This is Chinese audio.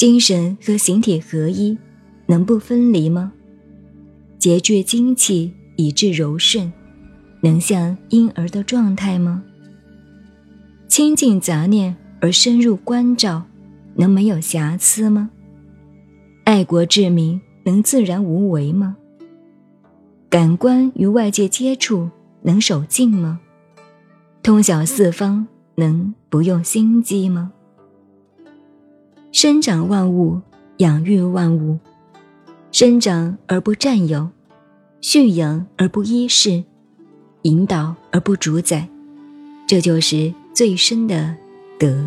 精神和形体合一，能不分离吗？节聚精气以致柔顺，能像婴儿的状态吗？清净杂念而深入关照，能没有瑕疵吗？爱国治民能自然无为吗？感官与外界接触能守静吗？通晓四方能不用心机吗？生长万物，养育万物，生长而不占有，驯养而不依恃，引导而不主宰，这就是最深的德。